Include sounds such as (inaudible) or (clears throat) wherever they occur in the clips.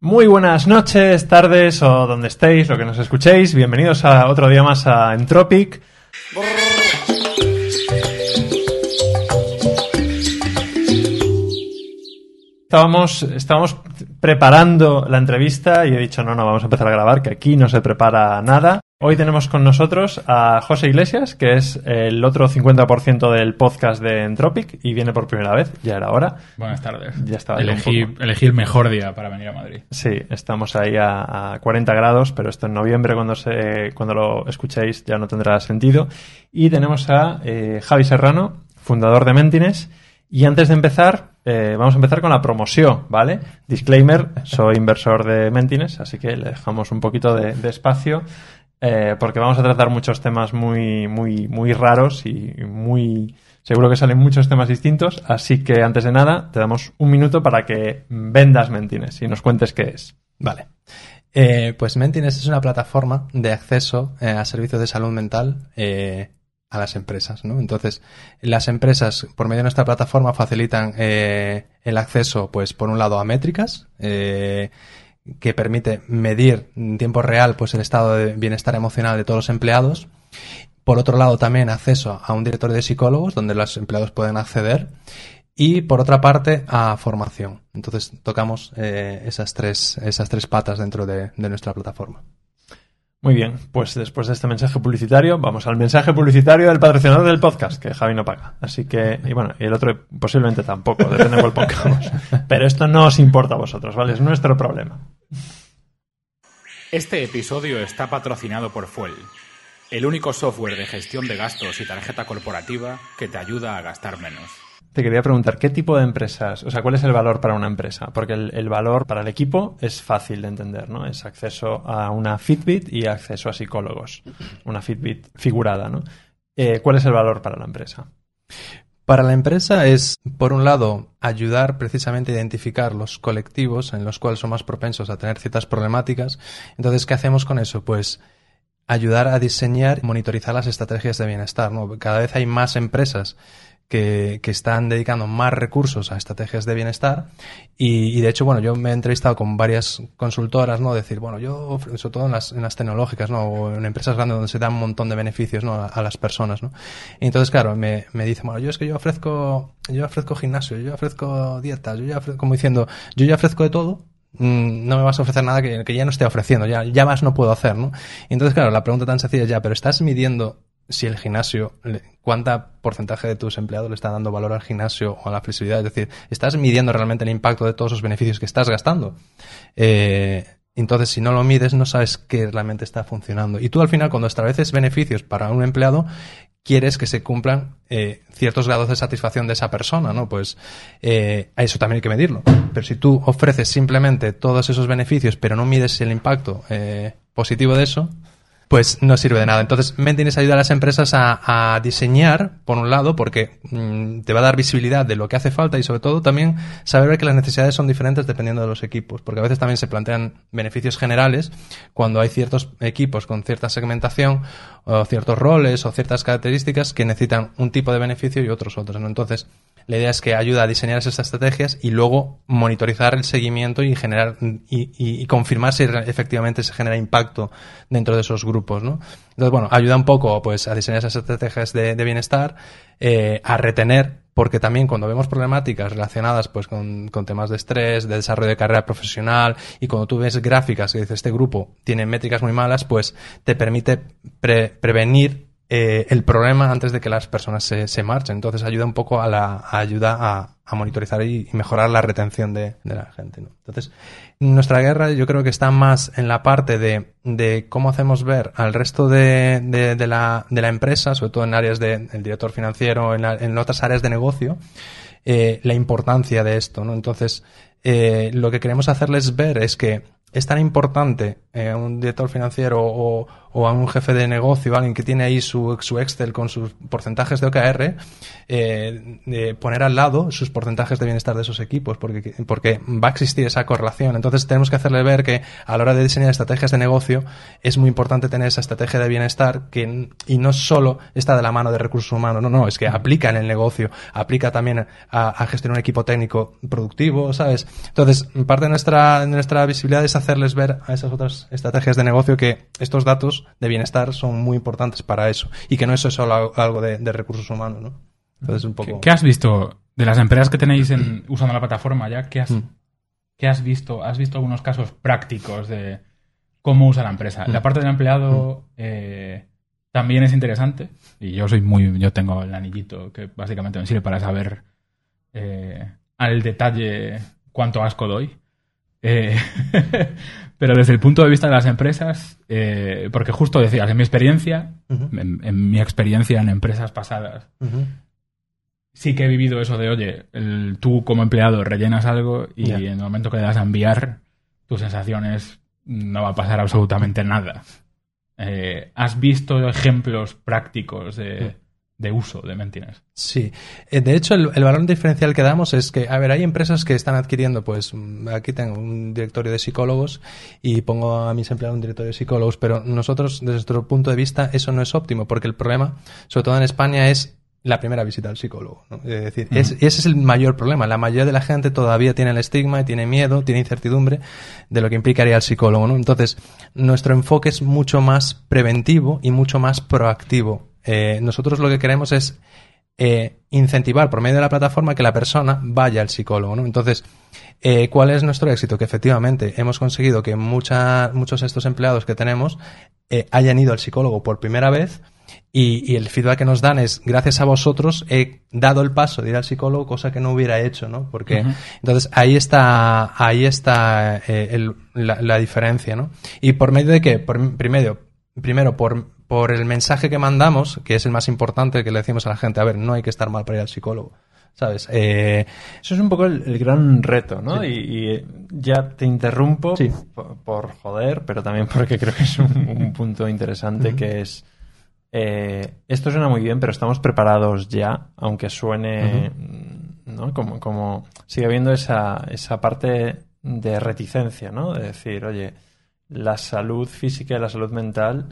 Muy buenas noches, tardes o donde estéis, lo que nos escuchéis. Bienvenidos a otro día más a Entropic. Estábamos, estábamos preparando la entrevista y he dicho, no, no, vamos a empezar a grabar, que aquí no se prepara nada. Hoy tenemos con nosotros a José Iglesias, que es el otro 50% del podcast de Entropic y viene por primera vez, ya era hora. Buenas tardes. Ya estaba elegí, elegí el mejor día para venir a Madrid. Sí, estamos ahí a, a 40 grados, pero esto en noviembre, cuando, se, cuando lo escuchéis, ya no tendrá sentido. Y tenemos a eh, Javi Serrano, fundador de Mentines. Y antes de empezar, eh, vamos a empezar con la promoción, ¿vale? Disclaimer, soy inversor de Mentines, así que le dejamos un poquito de, de espacio eh, porque vamos a tratar muchos temas muy, muy, muy raros y muy... Seguro que salen muchos temas distintos, así que antes de nada te damos un minuto para que vendas Mentines y nos cuentes qué es. Vale. Eh, pues Mentines es una plataforma de acceso eh, a servicios de salud mental eh, a las empresas, ¿no? Entonces, las empresas, por medio de nuestra plataforma, facilitan el acceso, pues, por un lado, a métricas, que permite medir en tiempo real pues el estado de bienestar emocional de todos los empleados. Por otro lado, también acceso a un directorio de psicólogos donde los empleados pueden acceder. Y por otra parte, a formación. Entonces tocamos eh, esas, tres, esas tres patas dentro de, de nuestra plataforma. Muy bien, pues después de este mensaje publicitario, vamos al mensaje publicitario del patrocinador del podcast, que Javi no paga. Así que, y bueno, y el otro posiblemente tampoco, depende de cuál pongamos. (laughs) Pero esto no os importa a vosotros, ¿vale? Es nuestro problema. Este episodio está patrocinado por Fuel, el único software de gestión de gastos y tarjeta corporativa que te ayuda a gastar menos. Te quería preguntar, ¿qué tipo de empresas, o sea, cuál es el valor para una empresa? Porque el, valor para el equipo es fácil de entender, ¿no? Es acceso a una Fitbit y acceso a psicólogos. Una Fitbit figurada, ¿no? Eh, ¿Cuál es el valor para la empresa? Para la empresa es, por un lado, ayudar precisamente a identificar los colectivos en los cuales son más propensos a tener ciertas problemáticas. Entonces, ¿qué hacemos con eso? Pues ayudar a diseñar y monitorizar las estrategias de bienestar. ¿no? Cada vez hay más empresas que, están dedicando más recursos a estrategias de bienestar y, de hecho, bueno, yo me he entrevistado con varias consultoras, ¿no? Decir, bueno, yo, sobre todo en las, en tecnológicas, ¿no? O en empresas grandes donde se dan un montón de beneficios, ¿no? A, las personas, ¿no? Y entonces, claro, me, me dicen, bueno, yo es que yo ofrezco, yo ofrezco gimnasio, yo ofrezco dietas, yo ya ofrezco, como diciendo, yo ya ofrezco de todo, mm, no me vas a ofrecer nada que, que ya no esté ofreciendo, ya, ya más no puedo hacer, ¿no? Entonces, claro, la pregunta tan sencilla es ya, pero estás midiendo si el gimnasio, cuánta porcentaje de tus empleados le está dando valor al gimnasio o a la flexibilidad. Es decir, estás midiendo realmente el impacto de todos esos beneficios que estás gastando. Eh, entonces, si no lo mides, no sabes qué realmente está funcionando. Y tú al final, cuando estableces beneficios para un empleado, quieres que se cumplan eh, ciertos grados de satisfacción de esa persona, ¿no? Pues eh, a eso también hay que medirlo. Pero si tú ofreces simplemente todos esos beneficios, pero no mides el impacto eh, positivo de eso, pues no sirve de nada. Entonces, Mentines ayuda a las empresas a, diseñar, por un lado, porque mmm, te va a dar visibilidad de lo que hace falta y sobre todo también saber que las necesidades son diferentes dependiendo de los equipos, porque a veces también se plantean beneficios generales cuando hay ciertos equipos con cierta segmentación o ciertos roles o ciertas características que necesitan un tipo de beneficio y otros otros. ¿no? Entonces, la idea es que ayuda a diseñar esas estrategias y luego monitorizar el seguimiento y generar y, confirmar si efectivamente se genera impacto dentro de esos grupos, ¿no? Entonces, bueno, ayuda un poco pues a diseñar esas estrategias de, de bienestar, eh, a retener, porque también cuando vemos problemáticas relacionadas pues con, con, temas de estrés, de desarrollo de carrera profesional, y cuando tú ves gráficas que dice este grupo tiene métricas muy malas, pues te permite pre prevenir eh, el problema antes de que las personas se, marchen. Entonces ayuda un poco a la ayuda a, monitorizar y, mejorar la retención de, la gente. ¿no? Entonces, nuestra guerra yo creo que está más en la parte de, de cómo hacemos ver al resto de, de, la, de la empresa, sobre todo en áreas del de, director financiero, en, la, en otras áreas de negocio, eh, la importancia de esto. ¿no? Entonces, eh, lo que queremos hacerles ver es que es tan importante eh, un director financiero o, o, a un jefe de negocio, alguien que tiene ahí su, su Excel con sus porcentajes de OKR, eh, de poner al lado sus porcentajes de bienestar de esos equipos, porque, porque va a existir esa correlación. Entonces tenemos que hacerle ver que a la hora de diseñar estrategias de negocio es muy importante tener esa estrategia de bienestar que, y no solo está de la mano de recursos humanos, no, no, es que aplica en el negocio, aplica también a, a gestionar un equipo técnico productivo, ¿sabes? Entonces, parte de nuestra, de nuestra visibilidad es hacerles ver a esas otras estrategias de negocio que estos datos de bienestar son muy importantes para eso y que no es solo algo de, de recursos humanos, ¿no? Entonces, un poco... ¿Qué, qué has visto de las empresas que tenéis en, (clears throat) usando la plataforma ya? ¿Qué has, Mm. qué has visto? ¿Has visto algunos casos prácticos de cómo usa la empresa? La Mm. parte del empleado eh, también es interesante. Y yo soy muy. Yo tengo el anillito que básicamente me sirve para saber eh, al detalle cuánto asco doy. Eh, (laughs) pero desde el punto de vista de las empresas, eh, porque justo decías, en mi experiencia, en, en mi experiencia en empresas pasadas, sí que he vivido eso de, oye, el- tú como empleado rellenas algo y en el momento que le das a enviar, tu sensación es no va a pasar absolutamente nada. Eh, ¿Has visto ejemplos prácticos de, de uso de Mentiras? Sí, Eh, de hecho el, el valor diferencial que damos es que, a ver, hay empresas que están adquiriendo, pues mm, aquí tengo un directorio de psicólogos y pongo a mis empleados un directorio de psicólogos, pero nosotros desde nuestro punto de vista eso no es óptimo porque el problema, sobre todo en España, es la primera visita al psicólogo. ¿no? Es decir, es- ese es el mayor problema. La mayoría de la gente todavía tiene el estigma, y tiene miedo, tiene incertidumbre de lo que implicaría el psicólogo. ¿no? Entonces, nuestro enfoque es mucho más preventivo y mucho más proactivo. Eh, nosotros lo que queremos es eh, incentivar por medio de la plataforma que la persona vaya al psicólogo. ¿no? Entonces, eh, ¿cuál es nuestro éxito? Que efectivamente hemos conseguido que mucha- muchos de estos empleados que tenemos eh, hayan ido al psicólogo por primera vez y, y el feedback que nos dan es, gracias a vosotros he dado el paso de ir al psicólogo, cosa que no hubiera hecho, ¿no? Porque, entonces, ahí está, ahí está el- la, la diferencia, ¿no? Y por medio de qué? Por, primero, primero por, por el mensaje que mandamos, que es el más importante, que le decimos a la gente, a ver, no hay que estar mal para ir al psicólogo, ¿sabes? Eh, Eso es un poco el, el gran reto, ¿no? Y, y ya te interrumpo Sí. por, por joder, pero también porque creo que es un, un punto interesante que es... eh, esto suena muy bien, pero estamos preparados ya, aunque suene, ¿no? Como, como sigue habiendo esa, esa parte de reticencia, ¿no? De decir, oye, la salud física y la salud mental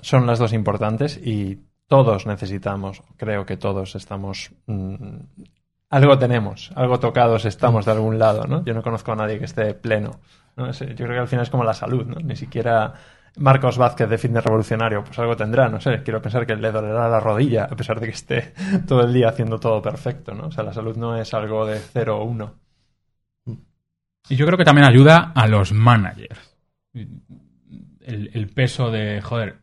son las dos importantes y todos necesitamos, creo que todos estamos mm, algo tenemos, algo tocados estamos de algún lado, ¿no? Yo no conozco a nadie que esté pleno. ¿no? Yo creo que al final es como la salud, ¿no? Ni siquiera Marcos Vázquez de Fitness Revolucionario, pues algo tendrá, no sé. Quiero pensar que le dolerá la rodilla, a pesar de que esté (laughs) todo el día haciendo todo perfecto, ¿no? O sea, la salud no es algo de 0 o 1. Y yo creo que también ayuda a los managers. El peso de, joder,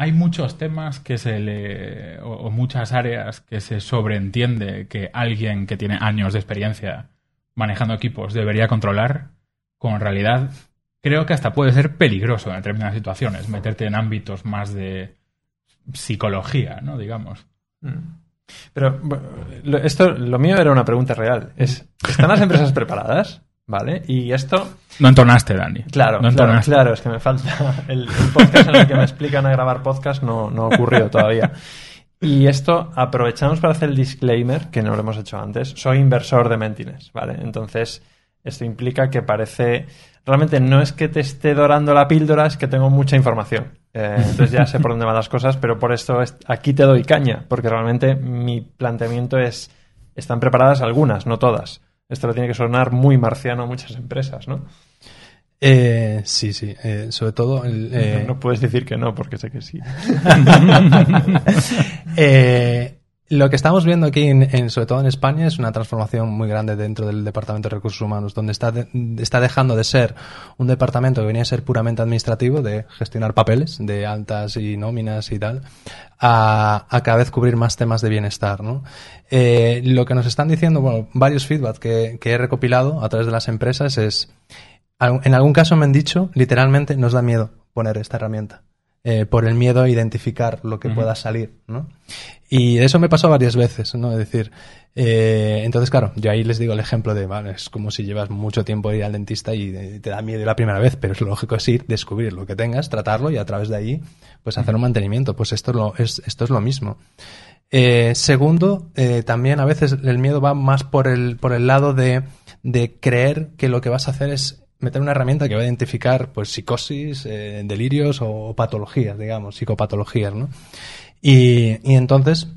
hay muchos temas que se le. O, muchas áreas que se sobreentiende que alguien que tiene años de experiencia manejando equipos debería controlar, en realidad creo que hasta puede ser peligroso en determinadas situaciones, meterte en ámbitos más de psicología, ¿no? Digamos. Mm. Pero esto, lo mío era una pregunta real. Es, ¿Están las empresas preparadas? ¿Vale? Y esto, No entonaste, Dani. claro, no claro, claro, es que me falta el, el podcast en el que me explican a grabar podcast no, no ha ocurrido todavía. Y esto aprovechamos para hacer el disclaimer, que no lo hemos hecho antes. Soy inversor de Mentines, ¿vale? Entonces, esto implica que parece... Realmente no es que te esté dorando la píldora, es que tengo mucha información. Eh, (laughs) entonces ya sé por dónde van las cosas, pero por esto es- aquí te doy caña, porque realmente mi planteamiento es... Están preparadas algunas, no todas. Esto le tiene que sonar muy marciano a muchas empresas, ¿no? eh, sí, sí, eh, sobre todo... el, (laughs) eh, No puedes decir que no, porque sé que sí. (laughs) Lo que estamos viendo aquí, en, sobre todo en España, es una transformación muy grande dentro del Departamento de Recursos Humanos, donde está, de- está dejando de ser un departamento que venía a ser puramente administrativo, de gestionar papeles, de altas y nóminas y tal, a, a cada vez cubrir más temas de bienestar. ¿no? Eh, lo que nos están diciendo, bueno, varios feedback que, he recopilado a través de las empresas es, en algún caso me han dicho, literalmente, nos da miedo poner esta herramienta. Eh, por el miedo a identificar lo que pueda salir, ¿no? Y eso me pasó varias veces, ¿no? Es decir, eh, entonces, claro, yo ahí les digo el ejemplo de, vale, es como si llevas mucho tiempo ir al dentista y te da miedo la primera vez, pero es lógico es ir, descubrir lo que tengas, tratarlo y a través de ahí, pues hacer un mantenimiento. Pues esto es lo, es, esto es lo mismo. Eh, segundo, eh, también a veces el miedo va más por el, por el lado de, de creer que lo que vas a hacer es meter una herramienta que va a identificar pues psicosis, eh, delirios o, patologías, digamos, psicopatologías, ¿no? Y, y entonces,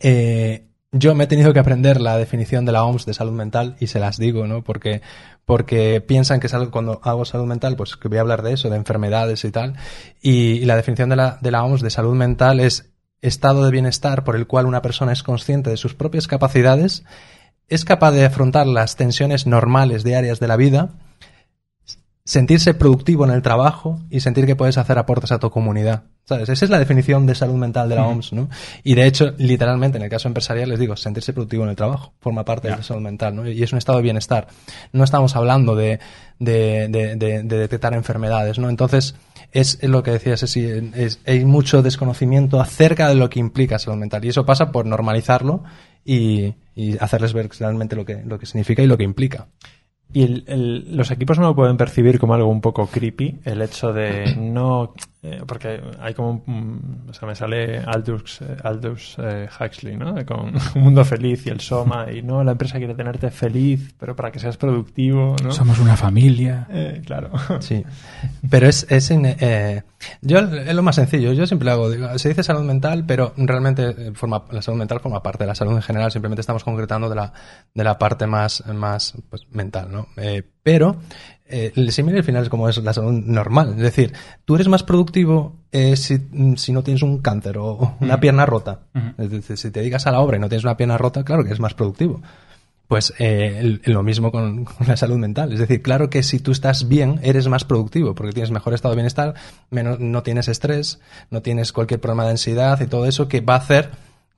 eh, yo me he tenido que aprender la definición de la OMS de salud mental y se las digo, ¿no? Porque, porque piensan que cuando hago salud mental, pues que voy a hablar de eso, de enfermedades y tal. Y, y la definición de la, de la OMS de salud mental es estado de bienestar por el cual una persona es consciente de sus propias capacidades, es capaz de afrontar las tensiones normales diarias de la vida, sentirse productivo en el trabajo y sentir que puedes hacer aportes a tu comunidad. ¿Sabes? Esa es la definición de salud mental de la OMS, ¿no? Y de hecho, literalmente, en el caso empresarial, les digo, sentirse productivo en el trabajo forma parte de la salud mental, ¿no? Y es un estado de bienestar. No estamos hablando de, de, de, de, de detectar enfermedades, ¿no? Entonces, es, lo que decías, es, es, hay mucho desconocimiento acerca de lo que implica salud mental. Y eso pasa por normalizarlo y, y hacerles ver realmente lo que, lo que significa y lo que implica. Y el, el, los equipos no lo pueden percibir como algo un poco creepy, el hecho de (clears throat) no... Eh, porque hay como un... O sea, me sale Aldous, eh, Aldous eh, Huxley, ¿no? Con (laughs) un mundo feliz y el Soma, y no, la empresa quiere tenerte feliz, pero para que seas productivo, ¿no? Somos una familia. Eh, claro. Sí. Pero es... es eh, yo es lo más sencillo, yo siempre hago, digo, se dice salud mental, pero realmente forma, la salud mental forma parte de la salud en general, simplemente estamos concretando de la, de la parte más, más pues, mental, ¿no? Eh, pero eh, el símil al final es como es la salud normal. Es decir, tú eres más productivo eh, si, si, no tienes un cáncer o una uh -huh. pierna rota. Uh -huh. Es decir, si te dedicas a la obra y no tienes una pierna rota, claro que eres más productivo. Pues eh, el, lo mismo con, (laughs) con, la salud mental. Es decir, claro que si tú estás bien, eres más productivo porque tienes mejor estado de bienestar, menos, no tienes estrés, no tienes cualquier problema de ansiedad y todo eso que va a hacer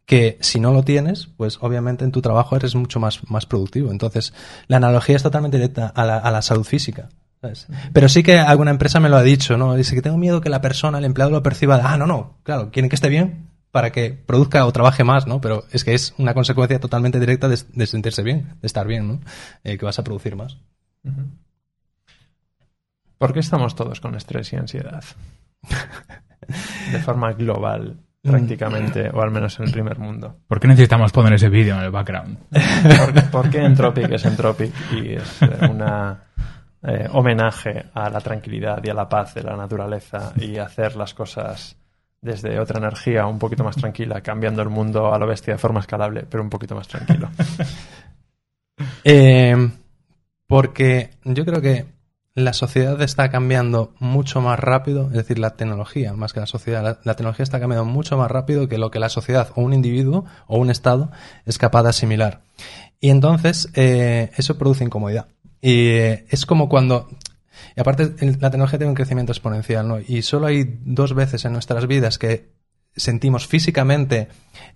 que si no lo tienes, pues obviamente en tu trabajo eres mucho más, más productivo. Entonces, la analogía es totalmente directa a la, a la salud física. ¿sabes? Pero sí que alguna empresa me lo ha dicho, ¿no? Dice que tengo miedo que la persona, el empleado lo perciba, de, ah, no, no, claro, quieren que esté bien para que produzca o trabaje más, ¿no? Pero es que es una consecuencia totalmente directa de, de sentirse bien, de estar bien, ¿no? Eh, que vas a producir más. ¿Por qué estamos todos con estrés y ansiedad? (laughs) de forma global prácticamente, o al menos en el primer mundo. ¿Por qué necesitamos poner ese vídeo en el background? ¿Por, ¿Por, qué Entropic es Entropic y es una eh, homenaje a la tranquilidad y a la paz de la naturaleza y hacer las cosas desde otra energía un poquito más tranquila, cambiando el mundo a lo bestia de forma escalable, pero un poquito más tranquilo? (laughs) eh, porque yo creo que la sociedad está cambiando mucho más rápido, es decir, la tecnología, más que la sociedad, la, tecnología está cambiando mucho más rápido que lo que la sociedad o un individuo o un Estado es capaz de asimilar. Y entonces eh, eso produce incomodidad. Y eh, es como cuando... Y aparte, la tecnología tiene un crecimiento exponencial, ¿no? Y solo hay dos veces en nuestras vidas que sentimos físicamente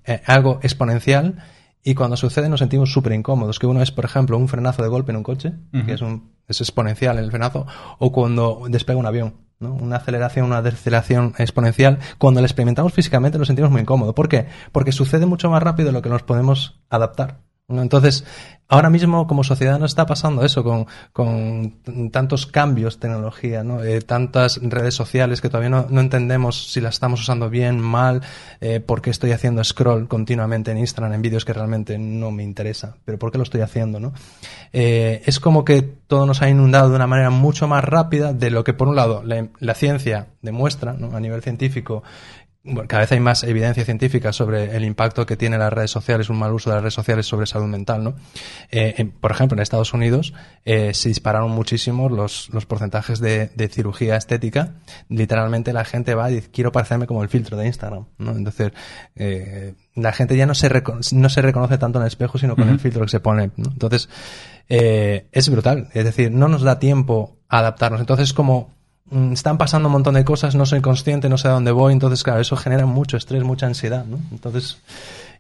eh, algo exponencial y cuando sucede nos sentimos súper incómodos. Que uno es, por ejemplo, un frenazo de golpe en un coche, uh -huh. que es, un, es exponencial el frenazo, o cuando despega un avión. ¿no? Una aceleración, una deceleración exponencial. Cuando la experimentamos físicamente nos sentimos muy incómodos. ¿Por qué? Porque sucede mucho más rápido de lo que nos podemos adaptar. Entonces, ahora mismo como sociedad nos está pasando eso, con, con tantos cambios de tecnología, ¿no? Eh, tantas redes sociales que todavía no, entendemos si las estamos usando bien, mal, eh, por qué estoy haciendo scroll continuamente en Instagram en vídeos que realmente no me interesa, pero por qué lo estoy haciendo, ¿no? Eh, es como que todo nos ha inundado de una manera mucho más rápida de lo que, por un lado, la, ciencia demuestra. A nivel científico, cada vez hay más evidencia científica sobre el impacto que tiene las redes sociales, un mal uso de las redes sociales sobre salud mental, ¿no? Eh, en, por ejemplo, en Estados Unidos eh, se dispararon muchísimo los, los porcentajes de, de, cirugía estética. Literalmente la gente va y dice, quiero parecerme como el filtro de Instagram, ¿no? Entonces, eh, la gente ya no se, no se reconoce tanto en el espejo, sino con uh -huh. el filtro que se pone, ¿no? Entonces, es brutal. Es decir, no nos da tiempo a adaptarnos. Entonces, como están pasando un montón de cosas, no soy consciente, no sé a dónde voy, entonces claro, eso genera mucho estrés, mucha ansiedad, ¿no? Entonces,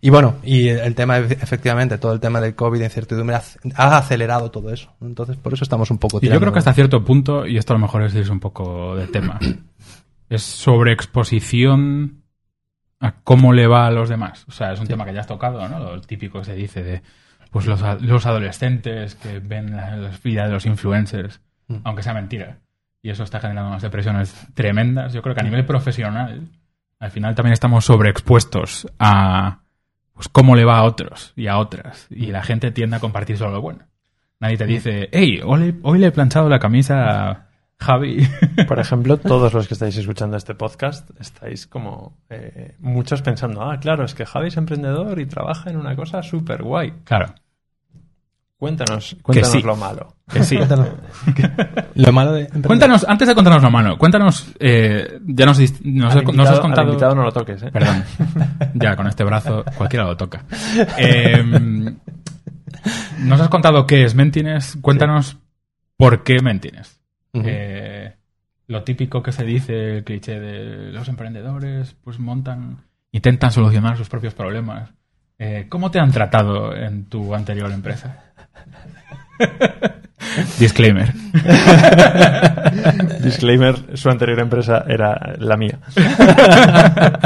y bueno, y el tema, efectivamente, todo el tema del COVID y incertidumbre ha acelerado todo eso. Entonces, por eso estamos un poco Y yo creo que hasta cierto punto, y esto a lo mejor es un poco de tema, (coughs) es sobreexposición a cómo le va a los demás. O sea, es un tema que ya has tocado, ¿no? Lo típico que se dice de pues los, los adolescentes que ven la, la vida de los influencers, Mm. aunque sea mentira. Y eso está generando unas depresiones tremendas. Yo creo que a nivel profesional, al final también estamos sobreexpuestos a pues cómo le va a otros y a otras. Y la gente tiende a compartir solo lo bueno. Nadie te dice, hey, hoy, hoy le he planchado la camisa a Javi. (laughs) Por ejemplo, todos los que estáis escuchando este podcast estáis como eh, muchos pensando, ah, claro, es que Javi es emprendedor y trabaja en una cosa súper guay. claro, Cuéntanos, cuéntanos sí. lo malo. que sí. Cuéntanos. (laughs) Lo malo de... emprender. Cuéntanos, antes de contarnos lo malo, cuéntanos, eh, ya nos, nos, nos invitado- has al contado... invitado no lo toques, ¿eh? Perdón. (laughs) Ya, con este brazo cualquiera lo toca. Eh, nos has contado qué es Mentines. Cuéntanos por qué Mentines. Eh, lo típico que se dice, el cliché de los emprendedores, pues montan, intentan solucionar sus propios problemas. Eh, ¿Cómo te han tratado en tu anterior empresa? (laughs) Disclaimer. (laughs) Disclaimer, su anterior empresa era la mía. (laughs)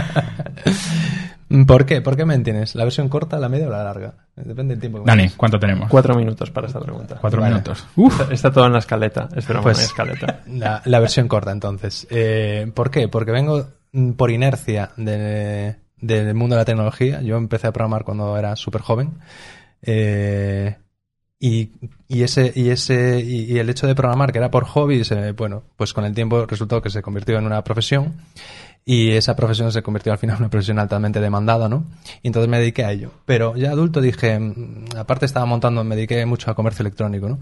¿Por qué? ¿Por qué me entiendes? ¿La versión corta, la media o la larga? Depende del tiempo que Dani. ¿cuánto tenemos? Cuatro minutos para esta pregunta. Cuatro Vale. minutos. Uf. Está, está todo en la escaleta. Es broma, Pues- no hay escaleta. La, la versión corta, entonces. Eh, ¿Por qué? Porque vengo mm, por inercia de- del mundo de la tecnología. Yo empecé a programar cuando era súper joven. Eh, y, ese, y ese, y, el hecho de programar, que era por hobby, se- bueno, pues con el tiempo resultó que se convirtió en una profesión. Y esa profesión se convirtió al final en una profesión altamente demandada, ¿no? Y entonces me dediqué a ello. Pero ya adulto dije, mm, aparte estaba montando, me dediqué mucho a comercio electrónico, ¿no?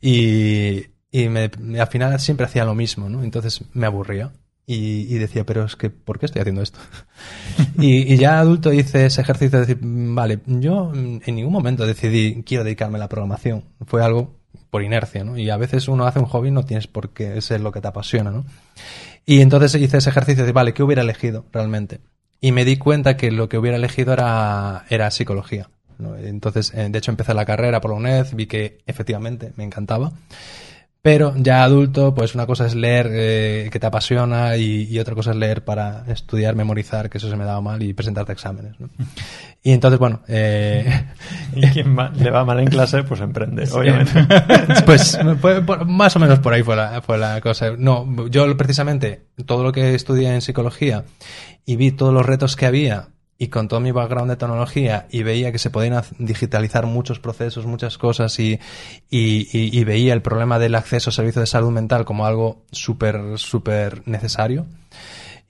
Y, y me- al final siempre hacía lo mismo, ¿no? Entonces me aburría. Y, decía, pero es que, ¿por qué estoy haciendo esto? (laughs) y, ya adulto hice ese ejercicio de decir, vale, yo mm, en ningún momento decidí, quiero dedicarme a la programación. Fue algo por inercia, ¿no? Y a veces uno hace un hobby no tienes por qué ser lo que te apasiona, ¿no? Y entonces hice ese ejercicio de, vale, ¿qué hubiera elegido realmente? Y me di cuenta que lo que hubiera elegido era, era psicología. Entonces, eh, de hecho, empecé la carrera por la UNED, vi que efectivamente me encantaba. Pero ya adulto, pues una cosa es leer eh, que te apasiona y, y otra cosa es leer para estudiar, memorizar, que eso se me daba mal, y presentarte exámenes. ¿no? Y entonces, bueno, eh, (laughs) Y quien le va mal en clase, pues emprende, obviamente. (laughs) pues por- más o menos por ahí fue la, fue la cosa. No, yo precisamente todo lo que estudié en psicología y vi todos los retos que había y con todo mi background de tecnología y veía que se podían digitalizar muchos procesos, muchas cosas y- y veía el problema del acceso a servicios de salud mental como algo súper, súper necesario.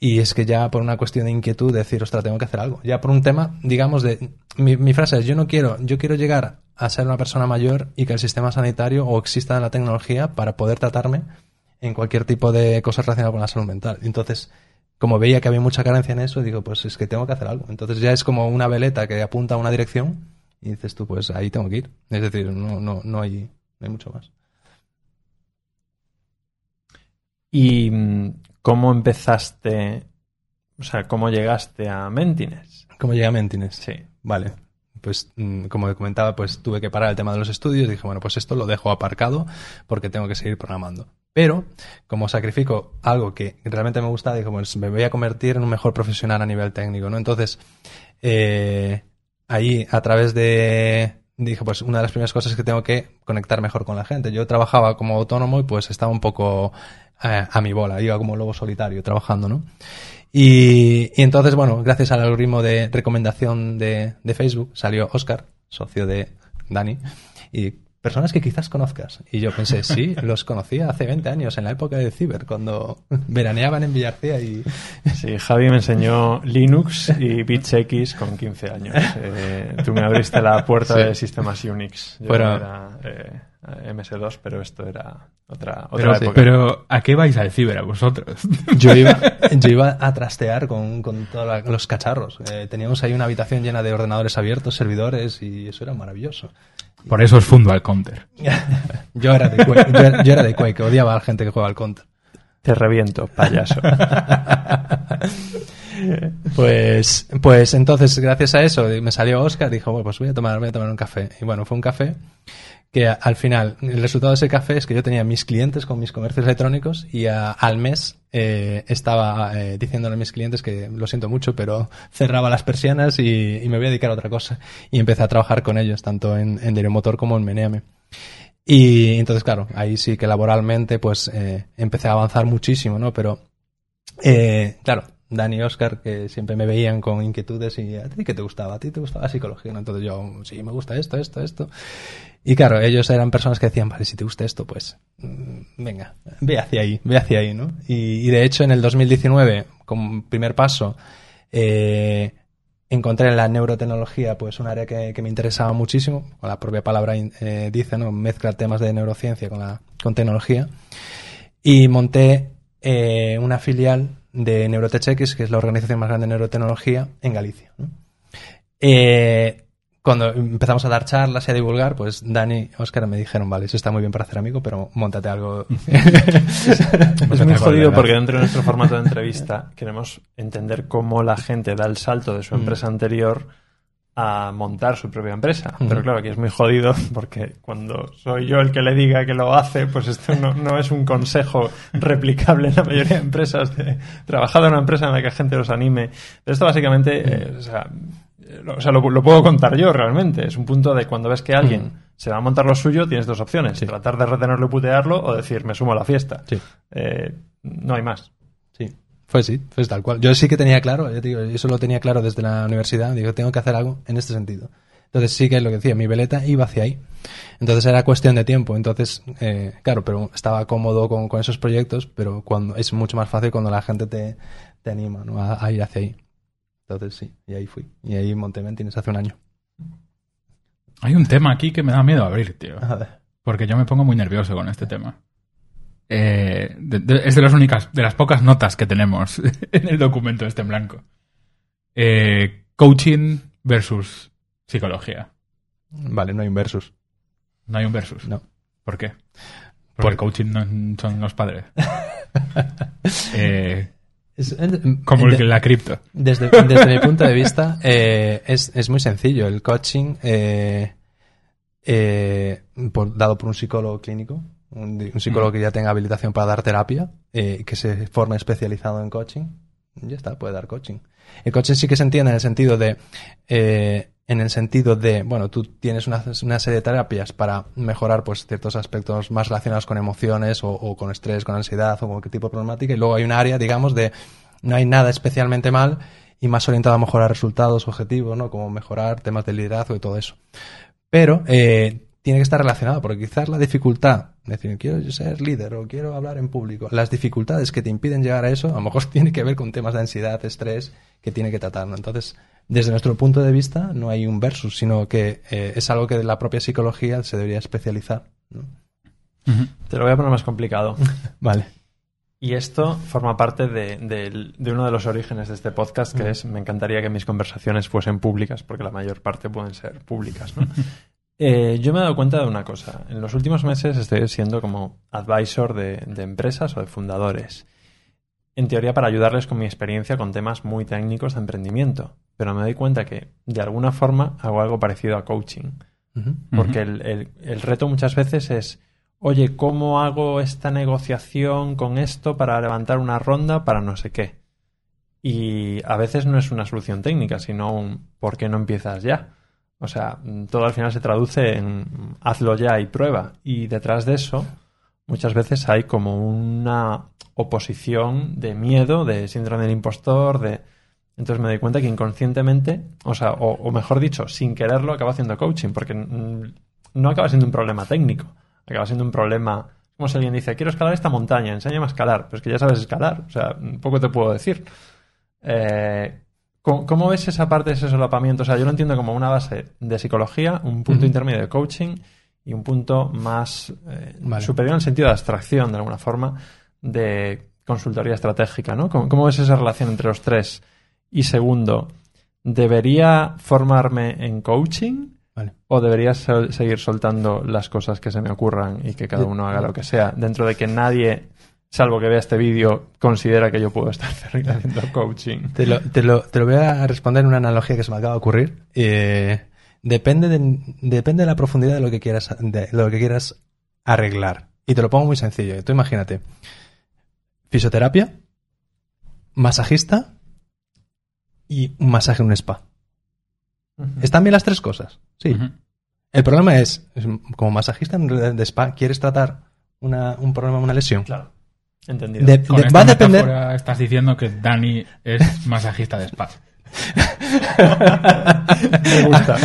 Y es que ya por una cuestión de inquietud decir, ostras, tengo que hacer algo. Ya por un tema, digamos, de... Mi, mi frase es, yo no quiero, yo quiero llegar a ser una persona mayor y que el sistema sanitario o exista la tecnología para poder tratarme en cualquier tipo de cosas relacionadas con la salud mental. Entonces, como veía que había mucha carencia en eso, digo, pues es que tengo que hacer algo. Entonces ya es como una veleta que apunta a una dirección y dices tú, pues ahí tengo que ir. Es decir, no, no, no, hay, no hay mucho más. ¿Y mm, cómo empezaste, o sea, cómo llegaste a Mentines? ¿Cómo llegué a Mentines? Sí. Vale. Pues mm, como comentaba, pues tuve que parar el tema de los estudios. Dije, bueno, pues esto lo dejo aparcado porque tengo que seguir programando. Pero, como sacrifico algo que realmente me gusta, digo, pues me voy a convertir en un mejor profesional a nivel técnico, ¿no? Entonces, eh, ahí, a través de, dije, pues una de las primeras cosas es que tengo que conectar mejor con la gente. Yo trabajaba como autónomo y pues estaba un poco eh, a mi bola, iba como lobo solitario trabajando, ¿no? Y, y entonces, bueno, gracias al algoritmo de recomendación de, de Facebook salió Oscar, socio de Dani, y personas que quizás conozcas. Y yo pensé, sí, (laughs) los conocía hace 20 años, en la época de Ciber, cuando veraneaban en Villarcea y... (laughs) Sí, Javi me enseñó Linux y BitchX con 15 años. Eh, tú me abriste la puerta Sí. de sistemas Unix. Yo era eh, MS2, pero esto era otra, otra Pero, época. pero, ¿a qué vais al ciber a vosotros? (laughs) Yo iba, yo iba a (laughs) trastear con, con todos los cacharros. Eh, teníamos ahí una habitación llena de ordenadores abiertos, servidores, y eso era maravilloso. Por eso os fundo al counter. (laughs) Yo era de Quake, yo era, yo era de Quake, odiaba a la gente que juega al Counter. Te reviento, payaso. Pues, pues entonces, gracias a eso, me salió Oscar, dijo, bueno, pues voy a tomar, voy a tomar un café. Y bueno, fue un café que al final el resultado de ese café es que yo tenía mis clientes con mis comercios electrónicos y al mes eh, estaba eh, diciéndole a mis clientes que lo siento mucho, pero cerraba las persianas y, me voy a dedicar a otra cosa. Y empecé a trabajar con ellos, tanto en, en Motor como en Meneame. Y entonces, claro, ahí sí que laboralmente pues eh, empecé a avanzar muchísimo, ¿no? Pero, eh, claro, Dani y Oscar, que siempre me veían con inquietudes y a ti qué te gustaba, a ti te gustaba psicología, ¿no? Entonces yo, sí, me gusta esto, esto, esto. Y claro, ellos eran personas que decían, vale, si te gusta esto, pues mm, venga, ve hacia ahí, ve hacia ahí, ¿no? Y, de hecho en el 2019, como primer paso, eh, encontré en la neurotecnología pues un área que, que me interesaba muchísimo, con la propia palabra eh, dice, ¿no? Mezcla temas de neurociencia con, la, con tecnología. Y monté eh, una filial de NeuroTechX, que es la organización más grande de neurotecnología en Galicia. Eh, cuando empezamos a dar charlas y a divulgar, pues Dani y Oscar me dijeron, vale, eso está muy bien para hacer amigo, pero montate algo. (laughs) Es muy jodido porque dentro de nuestro formato de entrevista queremos entender cómo la gente da el salto de su Mm. empresa anterior a montar su propia empresa. Pero claro, aquí es muy jodido (laughs) porque cuando soy yo el que le diga que lo hace, pues esto no, no es un consejo replicable en la mayoría de empresas. De, trabajado en una empresa en la que la gente los anime. Pero esto básicamente, eh, o sea, eh, lo, o sea, lo, lo puedo contar yo realmente. Es un punto de cuando ves que alguien se va a montar lo suyo, tienes dos opciones. Sí. Tratar de retenerlo y putearlo o decir, me sumo a la fiesta. Sí. Eh, no hay más. Fue sí, fue tal cual. Yo sí que tenía claro, yo te digo, eso lo tenía claro desde la universidad, digo, tengo que hacer algo en este sentido. Entonces sí que es lo que decía, mi veleta iba hacia ahí. Entonces era cuestión de tiempo. Entonces, eh, claro, pero estaba cómodo con, con esos proyectos, pero cuando es mucho más fácil cuando la gente te, te anima ¿no? a, a ir hacia ahí. Entonces sí, y ahí fui. Y ahí monté Mentines hace un año. Hay un tema aquí que me da miedo abrir, tío. A ver. Porque yo me pongo muy nervioso con este tema. Eh, de- de- es de las únicas, de las pocas notas que tenemos (laughs) en el documento este en blanco. Eh, coaching versus psicología. Vale, no hay un versus. No hay un versus. No. ¿Por qué? Porque el coaching no son los padres. (laughs) Eh, Es- como el la cripto. Desde, desde mi punto de vista, (laughs) eh, es, es muy sencillo. El coaching, eh, eh, por- dado por un psicólogo clínico, un, psicólogo Mm. que ya tenga habilitación para dar terapia, eh, que se forme especializado en coaching, ya está, puede dar coaching. El coaching sí que se entiende en el sentido de, eh, en el sentido de, bueno, tú tienes una, una serie de terapias para mejorar pues ciertos aspectos más relacionados con emociones o, o con estrés, con ansiedad o con qué tipo de problemática y luego hay un área, digamos, de no hay nada especialmente mal y más orientado a mejorar resultados, objetivos, ¿no? Como mejorar temas de liderazgo y todo eso. Pero eh, tiene que estar relacionado, porque quizás la dificultad, decir, quiero ser líder o quiero hablar en público, las dificultades que te impiden llegar a eso, a lo mejor (laughs) tiene que ver con temas de ansiedad, estrés, que tiene que tratar, ¿no? Entonces, desde nuestro punto de vista, no hay un versus, sino que eh, es algo que la propia psicología se debería especializar. Te lo voy a poner más complicado. (laughs) Vale. Y esto forma parte de uno de los orígenes de este podcast, que es, me encantaría que mis conversaciones fuesen públicas, porque la mayor parte pueden ser públicas, ¿no? (laughs) Eh, yo me he dado cuenta de una cosa. En los últimos meses estoy siendo como advisor de, de empresas o de fundadores. En teoría para ayudarles con mi experiencia con temas muy técnicos de emprendimiento. Pero me doy cuenta que de alguna forma hago algo parecido a coaching. Porque el, el- el reto muchas veces es, oye, ¿cómo hago esta negociación con esto para levantar una ronda para no sé qué? Y a veces no es una solución técnica, sino un ¿por qué no empiezas ya? O sea, todo al final se traduce en hazlo ya y prueba. Y detrás de eso, muchas veces hay como una oposición de miedo, de síndrome del impostor, de... Entonces me doy cuenta que inconscientemente, o sea, o, mejor dicho, sin quererlo, acaba haciendo coaching, porque no acaba siendo un problema técnico, acaba siendo un problema, como si alguien dice, quiero escalar esta montaña, enséñame a escalar, pero que ya sabes escalar, o sea, poco te puedo decir. Eh, ¿cómo, cómo ves esa parte de ese solapamiento? O sea, yo lo entiendo como una base de psicología, un punto intermedio de coaching y un punto más eh, Vale. superior en el sentido de abstracción, de alguna forma, de consultoría estratégica, ¿no? ¿Cómo, cómo ves esa relación entre los tres? Y segundo, ¿debería formarme en coaching Vale. o debería seguir soltando las cosas que se me ocurran y que cada uno haga lo que sea, dentro de que nadie, salvo que vea este vídeo, considera que yo puedo estar (laughs) haciendo coaching? Te lo, te, lo, te lo voy a responder en una analogía que se me acaba de ocurrir. Eh, Depende de, depende de la profundidad de lo que quieras, de lo que quieras arreglar. Y te lo pongo muy sencillo. Tú imagínate. Fisioterapia, masajista y un masaje en un spa. ¿Están bien las tres cosas? Sí. El problema es, como masajista de spa, ¿quieres tratar una- un problema, una lesión? Claro. Entendido. De- Con de- esta va a depender. estás diciendo que Dani es masajista de spa. (laughs) Me gusta.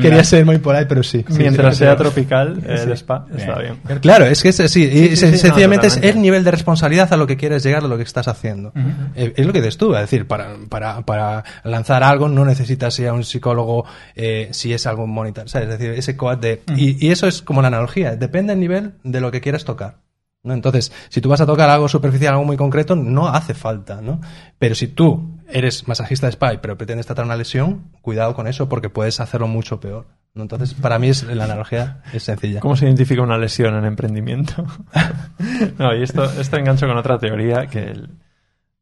Quería ser muy por ahí, pero sí. sí, Mientras sí, sea tropical, el spa está bien. Claro, es que es sí, sen- sí, sencillamente no, es el nivel de responsabilidad a lo que quieres llegar, a lo que estás haciendo. Eh, Es lo que dices tú, es decir, para, para, para lanzar algo no necesitas ir a un psicólogo eh, si es algo monitor, ¿sabes? Es decir, ese coad de... y, y eso es como la analogía, depende del nivel de lo que quieras tocar. ¿No? Entonces, si tú vas a tocar algo superficial, algo muy concreto, no hace falta, ¿no? Pero si tú eres masajista de spa, pero pretendes tratar una lesión, cuidado con eso porque puedes hacerlo mucho peor. ¿no? Entonces, para mí es, la analogía es sencilla. ¿Cómo se identifica una lesión en emprendimiento? (laughs) no, y esto, esto engancho con otra teoría que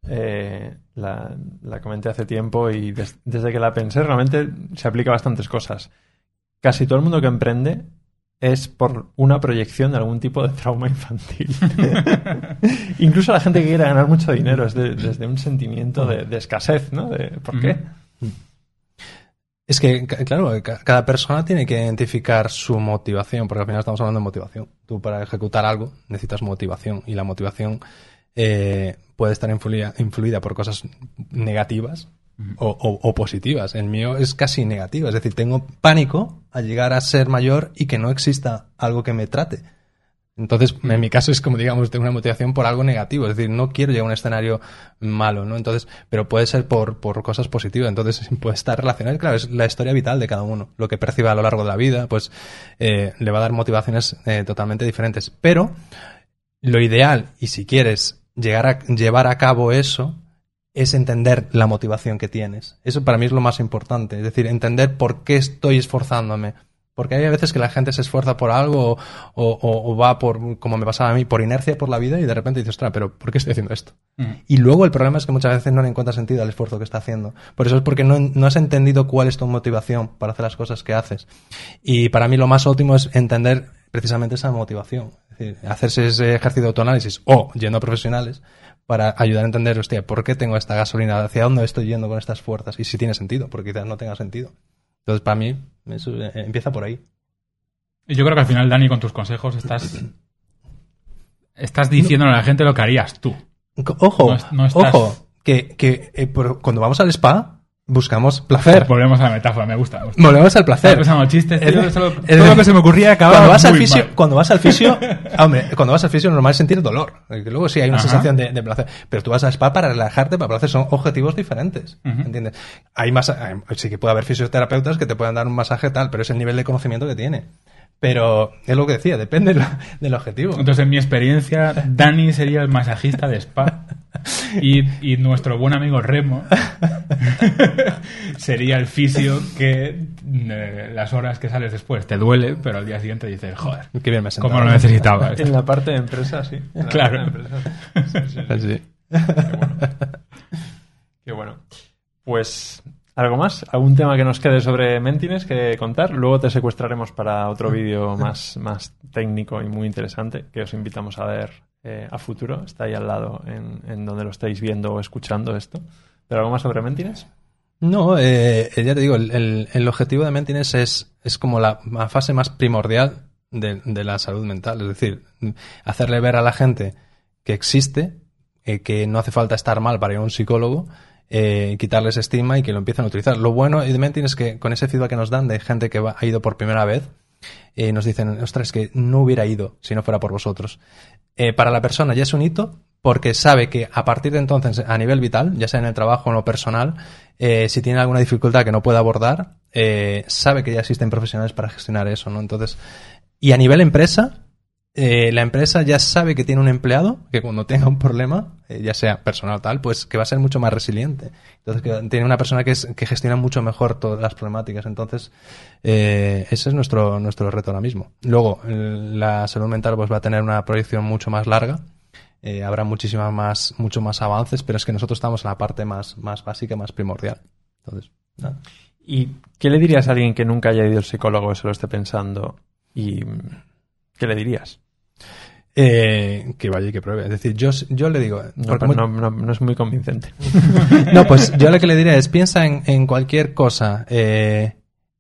eh, la, comenté hace tiempo y des- desde que la pensé realmente se aplica a bastantes cosas. Casi todo el mundo que emprende es por una proyección de algún tipo de trauma infantil. (laughs) Incluso la gente que quiere ganar mucho dinero es de- desde un sentimiento de, escasez, ¿no? ¿Por qué? Es que, claro, ca- cada persona tiene que identificar su motivación, porque al final estamos hablando de motivación. Tú para ejecutar algo necesitas motivación y la motivación eh, puede estar influida por cosas negativas o, positivas. El mío es casi negativo, es decir, tengo pánico a llegar a ser mayor y que no exista algo que me trate. Entonces, en mi caso es como, digamos, tengo una motivación por algo negativo, es decir, no quiero llegar a un escenario malo, ¿no? Entonces, pero puede ser por, por cosas positivas, entonces (laughs) puede estar relacionado, claro, es la historia vital de cada uno, lo que perciba a lo largo de la vida, pues eh, le va a dar motivaciones eh, totalmente diferentes. Pero lo ideal, y si quieres llegar a llevar a cabo eso, es entender la motivación que tienes. Eso para mí es lo más importante, es decir, entender por qué estoy esforzándome. Porque hay veces que la gente se esfuerza por algo o, o- o va por, como me pasaba a mí, por inercia por la vida y de repente dices, ostras, pero ¿por qué estoy haciendo esto? Ujú. Y luego el problema es que muchas veces no le encuentras sentido al esfuerzo que está haciendo. Por eso es porque no, no has entendido cuál es tu motivación para hacer las cosas que haces. Y para mí lo más óptimo es entender precisamente esa motivación. Es decir, hacerse ese ejercicio de autoanálisis o yendo a profesionales para ayudar a entender, hostia, ¿por qué tengo esta gasolina? ¿Hacia dónde estoy yendo con estas fuerzas? Y si tiene sentido, porque quizás no tenga sentido. Entonces, para mí, eso eh, empieza por ahí. Y yo creo que al final, Dani, con tus consejos estás. Estás diciéndole a la gente lo que harías tú. Ojo, No es- no estás- ojo, que, que eh, por- cuando vamos al spa, buscamos placer. Volvemos a la metáfora, me gusta. me gusta. Volvemos al placer. chistes, tío, Es- solo- es- todo lo que se me ocurría cuando vas al fisio, cuando vas al fisio, hombre, cuando vas al fisio normal es sentir dolor. Que luego sí hay una Ajá. sensación de, de placer. Pero tú vas al spa para relajarte, para placer. Son objetivos diferentes. Ujú. ¿Entiendes? Hay más, sí que puede haber fisioterapeutas que te puedan dar un masaje tal, pero es el nivel de conocimiento que tiene. Pero es lo que decía, depende del, del objetivo. Entonces, en mi experiencia, Dani sería el masajista de spa y, y nuestro buen amigo Remo sería el fisio que eh, las horas que sales después te duele, pero al día siguiente dices, joder, Qué bien me cómo lo necesitaba. esto". (laughs) En la parte de empresa, sí. En la Claro. parte de empresa. Sí, sí, sí. (laughs) Sí. Qué bueno. Pues, ¿algo más? ¿Algún tema que nos quede sobre Mentines que contar? Luego te secuestraremos para otro vídeo (laughs) más, más técnico y muy interesante que os invitamos a ver eh, a futuro. Está ahí al lado en, en donde lo estáis viendo o escuchando esto. ¿Pero algo más sobre Mentines? No, eh, ya te digo, el, el- el objetivo de Mentines es, es como la, la fase más primordial de, de la salud mental. Es decir, hacerle ver a la gente que existe, eh, que no hace falta estar mal para ir a un psicólogo, eh, quitarles estigma y que lo empiecen a utilizar. Lo bueno de Mentines es que con ese feedback que nos dan de gente que va- ha ido por primera vez, eh, nos dicen, ostras, que no hubiera ido si no fuera por vosotros. Eh, para la persona ya es un hito porque sabe que a partir de entonces, a nivel vital, ya sea en el trabajo o en lo personal, eh, si tiene alguna dificultad que no pueda abordar, eh, sabe que ya existen profesionales para gestionar eso, ¿no? Entonces, y a nivel empresa, eh, la empresa ya sabe que tiene un empleado que cuando tenga un problema, eh, ya sea personal o tal, pues que va a ser mucho más resiliente. Entonces, que tiene una persona que, es, que gestiona mucho mejor todas las problemáticas. Entonces, eh, ese es nuestro, nuestro reto ahora mismo. Luego, la salud mental pues va a tener una proyección mucho más larga. Eh, habrá muchísimas más, mucho más avances, pero es que nosotros estamos en la parte más, más básica, más primordial. Entonces. ¿Y qué le dirías a alguien que nunca haya ido al psicólogo y se lo esté pensando? ¿Y qué le dirías? Eh, que vaya y que pruebe. Es decir, yo, yo le digo... No, pero no, no- no es muy convincente. (laughs) No, pues yo lo que le diría es piensa en, en cualquier cosa. eh,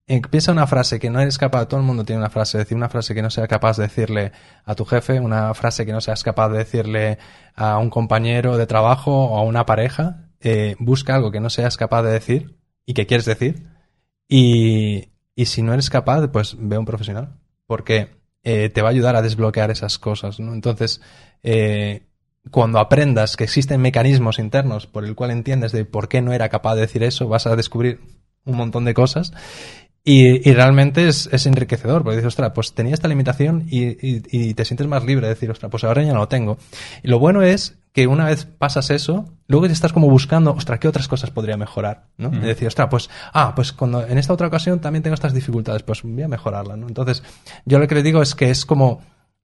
en- piensa una frase que no eres capaz, todo el mundo tiene una frase, es decir, una frase que no seas capaz de decirle a tu jefe, una frase que no seas capaz de decirle a un compañero de trabajo o a una pareja. eh, busca algo que no seas capaz de decir y que quieres decir. Y, y si no eres capaz, pues ve a un profesional. Porque eh, te va a ayudar a desbloquear esas cosas, ¿no? Entonces, eh, cuando aprendas que existen mecanismos internos por el cual entiendes de por qué no era capaz de decir eso, vas a descubrir un montón de cosas. Y, y realmente es, es enriquecedor, porque dices, ostras, pues tenía esta limitación y, y- y te sientes más libre de decir, ostras, pues ahora ya no lo tengo. Y lo bueno es que una vez pasas eso, luego te estás como buscando, ostras, ¿qué otras cosas podría mejorar? ¿no? Mm. Y decir, ostras, pues, ah, pues cuando en esta otra ocasión también tengo estas dificultades, pues voy a mejorarla, ¿no? Entonces, yo lo que le digo es que es como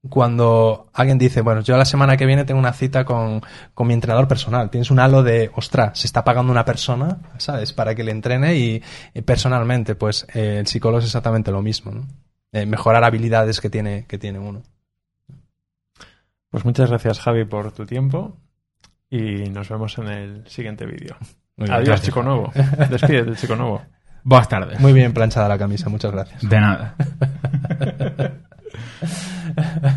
cuando alguien dice, bueno, yo la semana que viene tengo una cita con, con mi entrenador personal. Tienes un halo de, ostras, se está pagando una persona, ¿sabes? Para que le entrene y, y personalmente, pues eh, el psicólogo es exactamente lo mismo, ¿no? Eh, mejorar habilidades que tiene, que tiene uno. Pues muchas gracias, Javi, por tu tiempo. Y nos vemos en el siguiente vídeo. Muy Adiós, gracias. chico nuevo. (laughs) Despídete, chico nuevo. Buenas tardes. Muy bien planchada la camisa, muchas gracias. De nada. (laughs)